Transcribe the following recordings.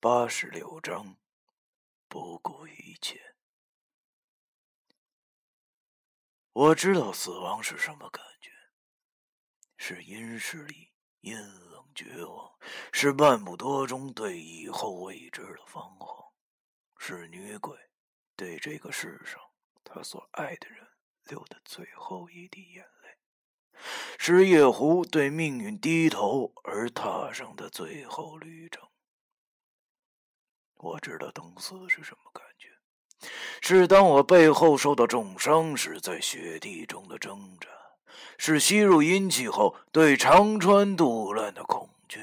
八十六章，不顾一切。我知道死亡是什么感觉，是阴势力、阴冷、绝望，是半步多中对以后未知的彷徨，是女鬼对这个世上她所爱的人流的最后一滴眼泪，是夜壶对命运低头而踏上的最后旅程。我知道等死是什么感觉，是当我背后受到重伤时，在雪地中的挣扎；是吸入阴气后对长川杜烂的恐惧；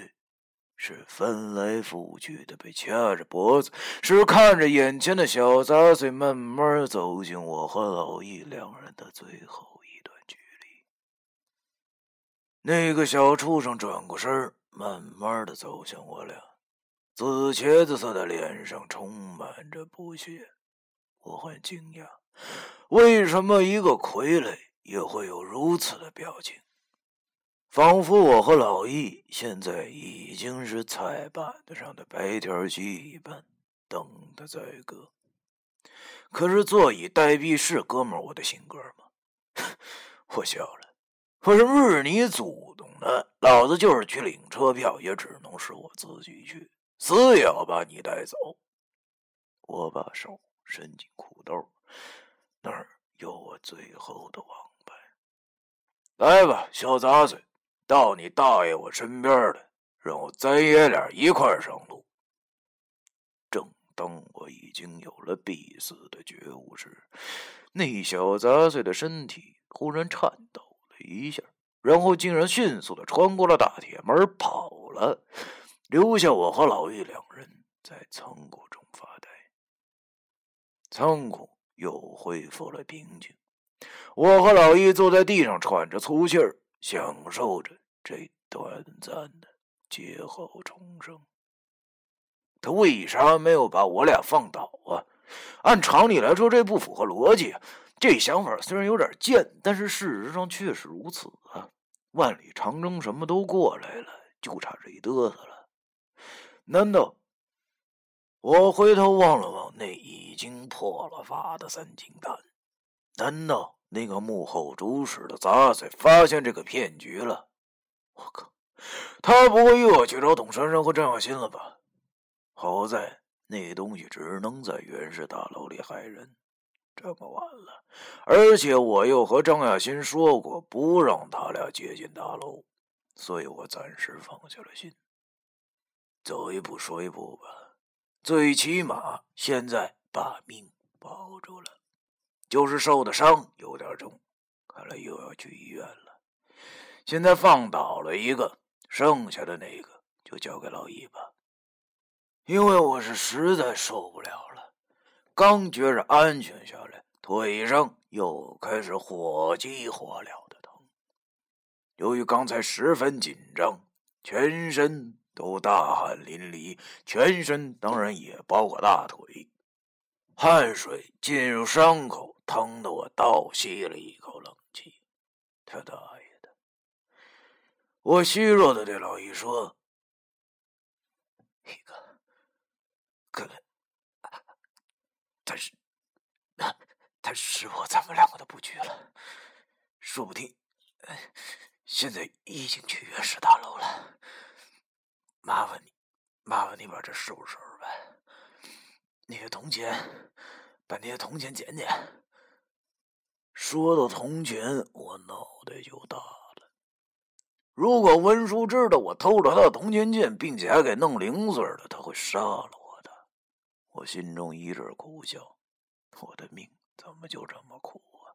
是翻来覆去的被掐着脖子；是看着眼前的小杂碎慢慢走进我和老易两人的最后一段距离。那个小畜生转过身，慢慢的走向我俩。紫茄子色的脸上充满着不屑，我很惊讶，为什么一个傀儡也会有如此的表情？仿佛我和老易现在已经是菜板子上的白条鸡一般，等他宰割。可是坐以待毙是哥们我的性格吗？我笑了，我是：“日你祖宗的，老子就是去领车票，也只能是我自己去。”死也要把你带走！我把手伸进裤兜，那儿有我最后的王牌。来吧，小杂碎，到你大爷我身边来，让我咱爷俩一块上路。正当我已经有了必死的觉悟时，那小杂碎的身体忽然颤抖了一下，然后竟然迅速的穿过了大铁门跑了。留下我和老易两人在仓库中发呆。仓库又恢复了平静，我和老易坐在地上喘着粗气儿，享受着这短暂的劫后重生。他为啥没有把我俩放倒啊？按常理来说，这不符合逻辑。这想法虽然有点贱，但是事实上确实如此啊！万里长征什么都过来了，就差这一嘚瑟了。难道？我回头望了望那已经破了发的三金丹，难道那个幕后主使的杂碎发现这个骗局了？我靠！他不会又要去找董珊珊和张小新了吧？好在那东西只能在原始大楼里害人，这么晚了，而且我又和张亚新说过不让他俩接近大楼，所以我暂时放下了心。走一步说一步吧，最起码现在把命保住了，就是受的伤有点重，看来又要去医院了。现在放倒了一个，剩下的那个就交给老易吧，因为我是实在受不了了，刚觉着安全下来，腿上又开始火急火燎的疼。由于刚才十分紧张，全身。都大汗淋漓，全身当然也包括大腿，汗水进入伤口，疼得我倒吸了一口冷气。他大爷的！我虚弱的对老易说：“一个，可能他是，他是我咱们两个的布局了，说不定现在已经去原始大楼了。”麻烦你，麻烦你把这收拾收拾呗。那些铜钱，把那些铜钱捡捡。说到铜钱，我脑袋就大了。如果文叔知道我偷了他的铜钱剑，并且还给弄零碎了，他会杀了我的。我心中一阵苦笑，我的命怎么就这么苦啊？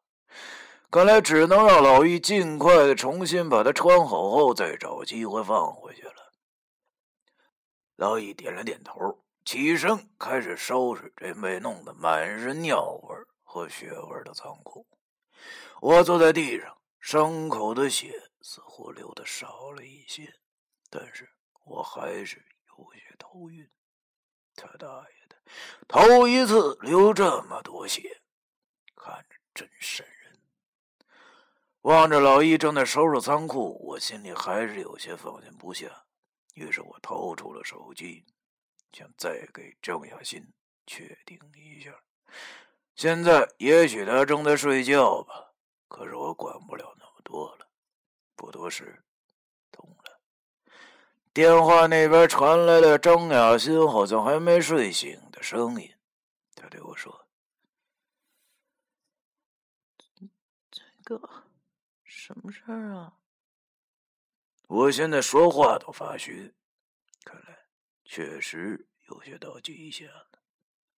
看来只能让老易尽快的重新把它穿好后，再找机会放回去了。老易点了点头，起身开始收拾这被弄得满是尿味和血味的仓库。我坐在地上，伤口的血似乎流的少了一些，但是我还是有些头晕。他大爷的，头一次流这么多血，看着真瘆人。望着老易正在收拾仓库，我心里还是有些放心不下。于是我掏出了手机，想再给郑雅欣确定一下。现在也许他正在睡觉吧，可是我管不了那么多了。不多时，通了，电话那边传来了张雅欣好像还没睡醒的声音。他对我说：“这个什么事儿啊？”我现在说话都发虚，看来确实有些到极限了。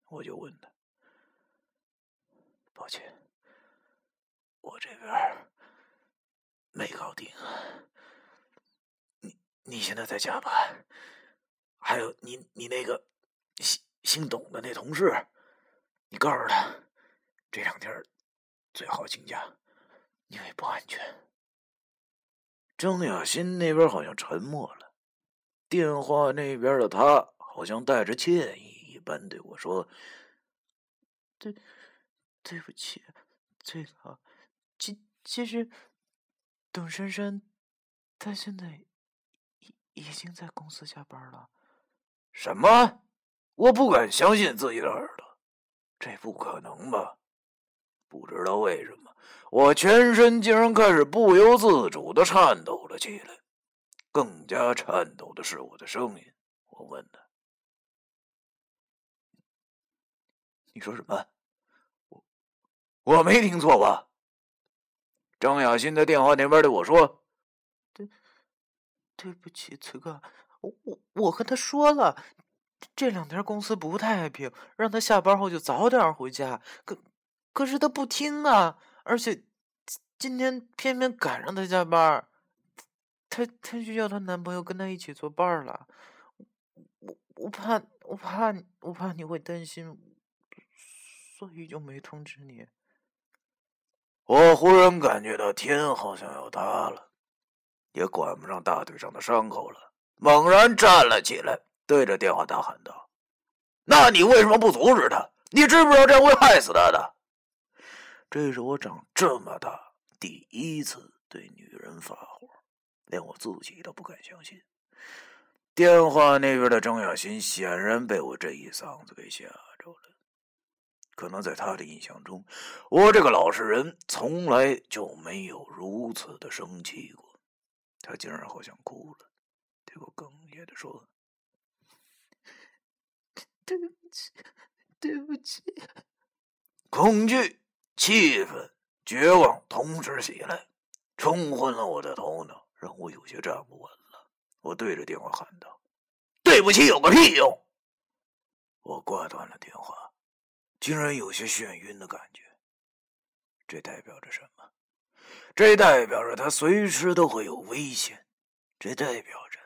我就问他。抱歉，我这边没搞定啊。你你现在在家吧？还有你你那个姓姓董的那同事，你告诉他这两天最好请假，因为不安全。郑雅欣那边好像沉默了，电话那边的他好像带着歉意一般对我说：“对。”对不起，这个，其其实，董珊珊，她现在已已经在公司下班了。什么？我不敢相信自己的耳朵，这不可能吧？不知道为什么，我全身竟然开始不由自主的颤抖了起来。更加颤抖的是我的声音。我问他：“你说什么？”我我没听错吧？张雅欣在电话那边对我说：“对，对不起，崔哥，我我我和他说了，这两天公司不太平，让他下班后就早点回家。可可是他不听啊，而且今天偏偏赶上他加班，他他就要她男朋友跟他一起作伴了。我我怕我怕我怕你会担心，所以就没通知你。”我忽然感觉到天好像要塌了，也管不上大腿上的伤口了，猛然站了起来，对着电话大喊道：“那你为什么不阻止他？你知不知道这样会害死他的？”这是我长这么大第一次对女人发火，连我自己都不敢相信。电话那边的张雅欣显然被我这一嗓子给吓着了。可能在他的印象中，我这个老实人从来就没有如此的生气过。他竟然好像哭了，对我哽咽的说：“对不起，对不起。”恐惧、气愤、绝望同时袭来，冲昏了我的头脑，让我有些站不稳了。我对着电话喊道：“对不起，有个屁用！”我挂断了电话。竟然有些眩晕的感觉，这代表着什么？这代表着他随时都会有危险，这代表着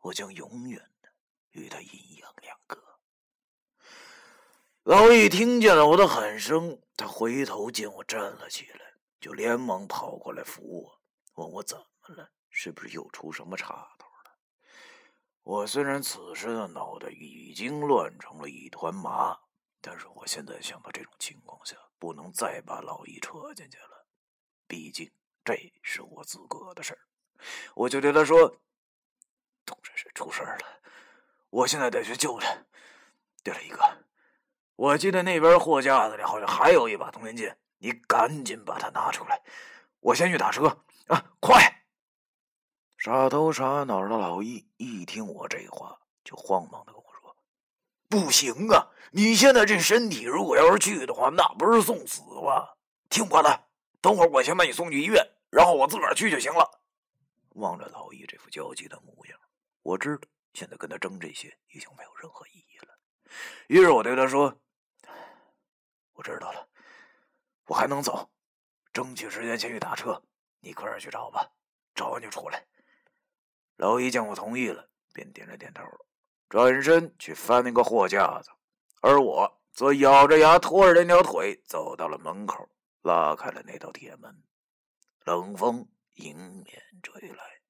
我将永远的与他阴阳两隔。老易听见了我的喊声，他回头见我站了起来，就连忙跑过来扶我，问我怎么了，是不是又出什么岔头了？我虽然此时的脑袋已经乱成了一团麻。但是我现在想到这种情况下，不能再把老易扯进去了，毕竟这是我自个的事儿。我就对他说：“董婶婶出事了，我现在得去救他。对了，一哥，我记得那边货架子里好像还有一把通电剑，你赶紧把它拿出来，我先去打车啊，快！”傻头傻脑的老易一听我这话，就慌忙的跟我说。不行啊！你现在这身体，如果要是去的话，那不是送死吗？听我的，等会儿我先把你送去医院，然后我自个儿去就行了。望着老易这副焦急的模样，我知道现在跟他争这些已经没有任何意义了。于是我对他说：“我知道了，我还能走，争取时间先去打车。你快点去找吧，找完就出来。”老易见我同意了，便点了点头。转身去翻那个货架子，而我则咬着牙拖着那条腿走到了门口，拉开了那道铁门。冷风迎面吹来，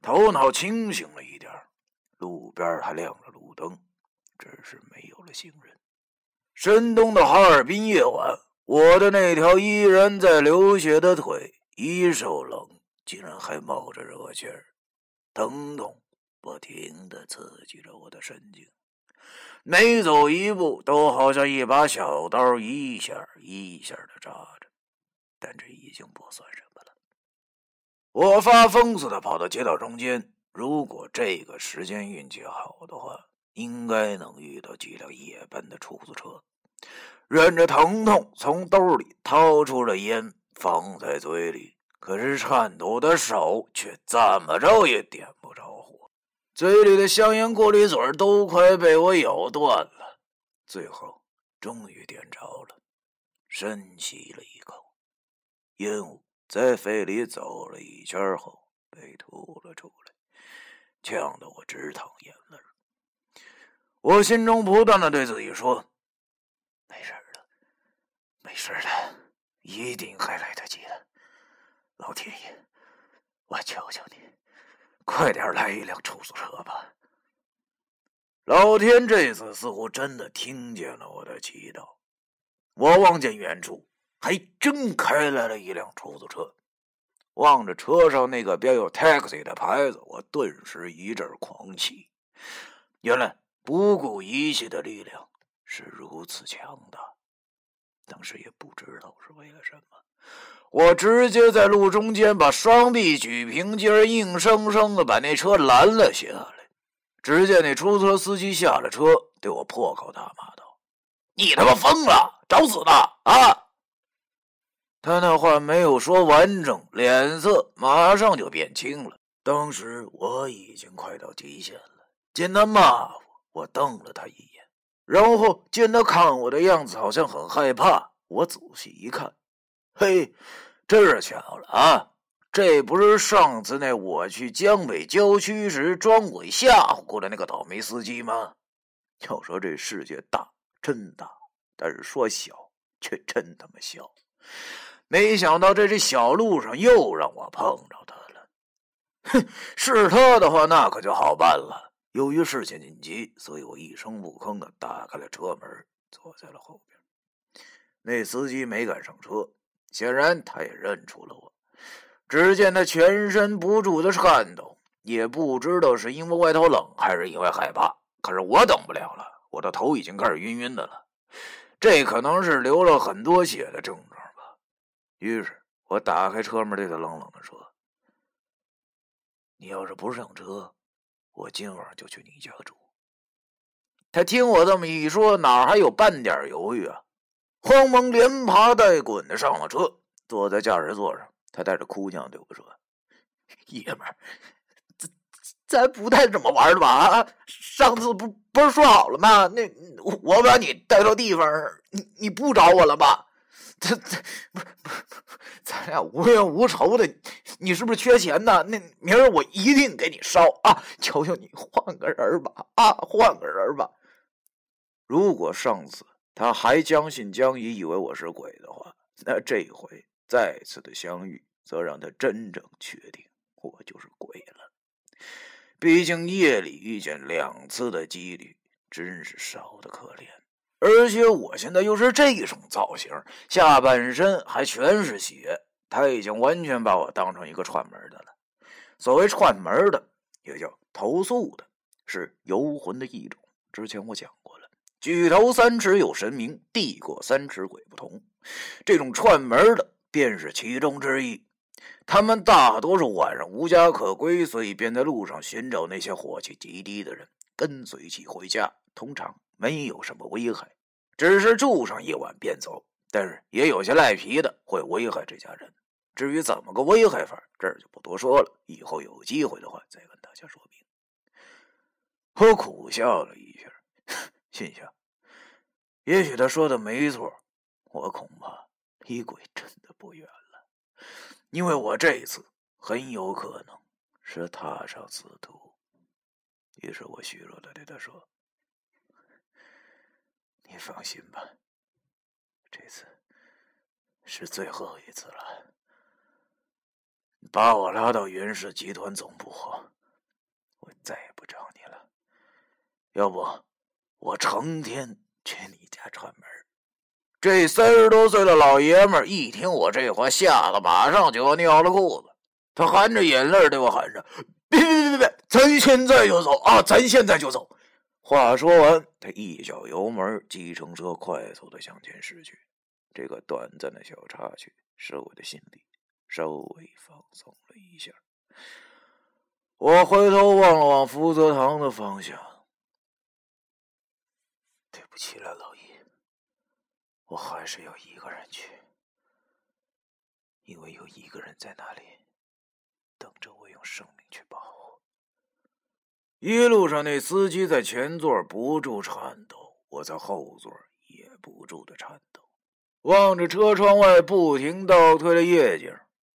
头脑清醒了一点路边还亮着路灯，只是没有了行人。深冬的哈尔滨夜晚，我的那条依然在流血的腿一手冷，竟然还冒着热气儿，疼痛。不停的刺激着我的神经，每走一步都好像一把小刀，一下一下的扎着。但这已经不算什么了。我发疯似的跑到街道中间，如果这个时间运气好的话，应该能遇到几辆夜班的出租车。忍着疼痛，从兜里掏出了烟，放在嘴里。可是颤抖的手却怎么着也点不着火，嘴里的香烟过滤嘴都快被我咬断了。最后，终于点着了，深吸了一口。烟雾在肺里走了一圈后被吐了出来，呛得我直淌眼泪。我心中不断的对自己说：“没事的，没事的，一定还来得及的。老天爷，我求求你，快点来一辆出租车吧！”老天这次似乎真的听见了我的祈祷，我望见远处。还真开来了一辆出租车，望着车上那个标有 “taxi” 的牌子，我顿时一阵狂喜。原来不顾一切的力量是如此强大，当时也不知道是为了什么，我直接在路中间把双臂举平，劲儿硬生生的把那车拦了下来。只见那出租车司机下了车，对我破口大骂道：“你他妈疯了，找死呢啊！”他那话没有说完整，脸色马上就变青了。当时我已经快到极限了，见他骂，我瞪了他一眼，然后见他看我的样子好像很害怕，我仔细一看，嘿，这巧了啊！这不是上次那我去江北郊区时装鬼吓唬过的那个倒霉司机吗？要说这世界大，真大；但是说小，却真他妈小。没想到在这小路上又让我碰着他了，哼，是他的话那可就好办了。由于事情紧急，所以我一声不吭的打开了车门，坐在了后边。那司机没敢上车，显然他也认出了我。只见他全身不住的颤抖，也不知道是因为外头冷还是因为害怕。可是我等不了了，我的头已经开始晕晕的了，这可能是流了很多血的症状吧。于是我打开车门，对他冷冷的说：“你要是不上车，我今晚就去你家住。”他听我这么一说，哪还有半点犹豫啊？慌忙连爬带滚的上了车，坐在驾驶座上。他带着哭腔对我说：“爷们儿，咱咱不带这么玩的吧？啊，上次不不是说好了吗？那我把你带到地方，你你不找我了吧？”这这不是不是咱俩无冤无仇的，你是不是缺钱呢？那明儿我一定给你烧啊！求求你换个人吧啊，换个人吧。如果上次他还将信将疑，以为我是鬼的话，那这回再次的相遇，则让他真正确定我就是鬼了。毕竟夜里遇见两次的几率真是少的可怜。而且我现在又是这种造型，下半身还全是血，他已经完全把我当成一个串门的了。所谓串门的，也叫投宿的，是游魂的一种。之前我讲过了，举头三尺有神明，地过三尺鬼不同。这种串门的便是其中之一。他们大多数晚上无家可归，所以便在路上寻找那些火气极低的人，跟随其回家。通常没有什么危害。只是住上一晚便走，但是也有些赖皮的会危害这家人。至于怎么个危害法，这儿就不多说了，以后有机会的话再跟大家说明。我苦笑了一下，心想：也许他说的没错，我恐怕离鬼真的不远了，因为我这一次很有可能是踏上此途。于是我虚弱的对他说。你放心吧，这次是最后一次了。把我拉到云氏集团总部后，我再也不找你了。要不，我成天去你家串门。这三十多岁的老爷们一听我这话，吓得马上就要尿了裤子。他含着眼泪对我喊着：“别别别别别，咱现在就走啊！咱现在就走！话说完，他一脚油门，计程车快速的向前驶去。这个短暂的小插曲，使我的心里稍微放松了一下。我回头望了望福泽堂的方向，对不起了，老易，我还是要一个人去，因为有一个人在那里等着我用生命去保护。一路上，那司机在前座不住颤抖，我在后座也不住的颤抖。望着车窗外不停倒退的夜景，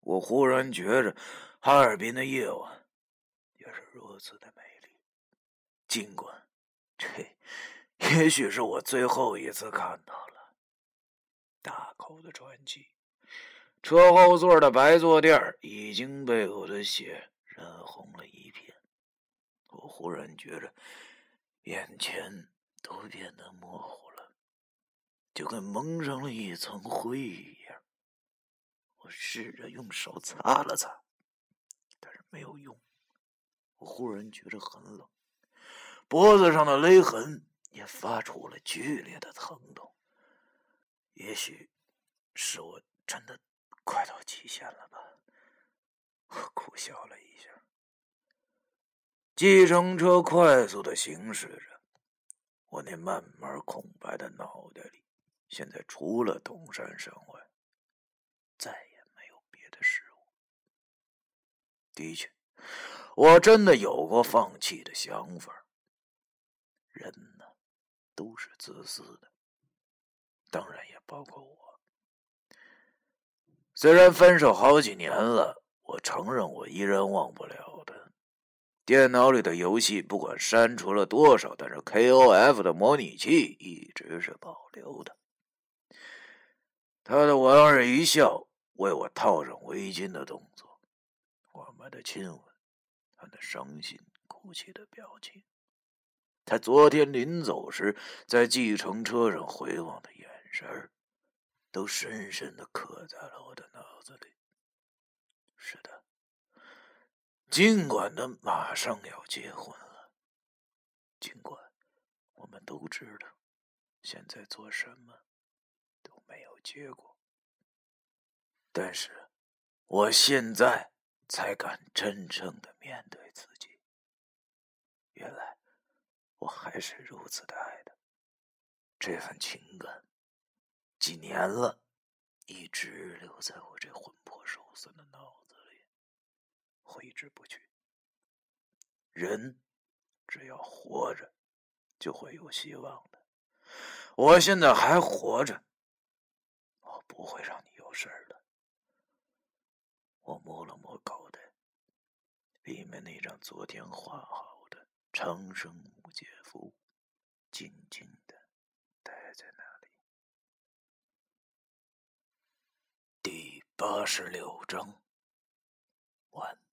我忽然觉着哈尔滨的夜晚也是如此的美丽。尽管这也许是我最后一次看到了大口的喘气。车后座的白坐垫已经被我的血染红了。我忽然觉着眼前都变得模糊了。就跟蒙上了一层灰一样。我试着用手擦了擦，但是没有用。我忽然觉着很冷，脖子上的勒痕也发出了剧烈的疼痛。也许是我真的快到极限了吧？我苦笑了一下。计程车快速的行驶着，我那慢慢空白的脑袋里。现在除了东山山外，再也没有别的事物。的确，我真的有过放弃的想法。人呢，都是自私的，当然也包括我。虽然分手好几年了，我承认我依然忘不了他。电脑里的游戏不管删除了多少，但是 KOF 的模拟器一直是保留的。他的莞尔一笑，为我套上围巾的动作，我们的亲吻，他的伤心哭泣的表情，他昨天临走时在计程车上回望的眼神都深深的刻在了我的脑子里。是的，尽管他马上要结婚了，尽管我们都知道现在做什么都。没有结果，但是我现在才敢真正的面对自己。原来我还是如此的爱他，这份情感几年了，一直留在我这魂魄受损的，挥之不去。人只要活着，就会有希望的。我现在还活着。我不会让你有事儿的。我摸了摸口袋，里面那张昨天画好的长生木解符，静静的待在那里。第八十六章，完。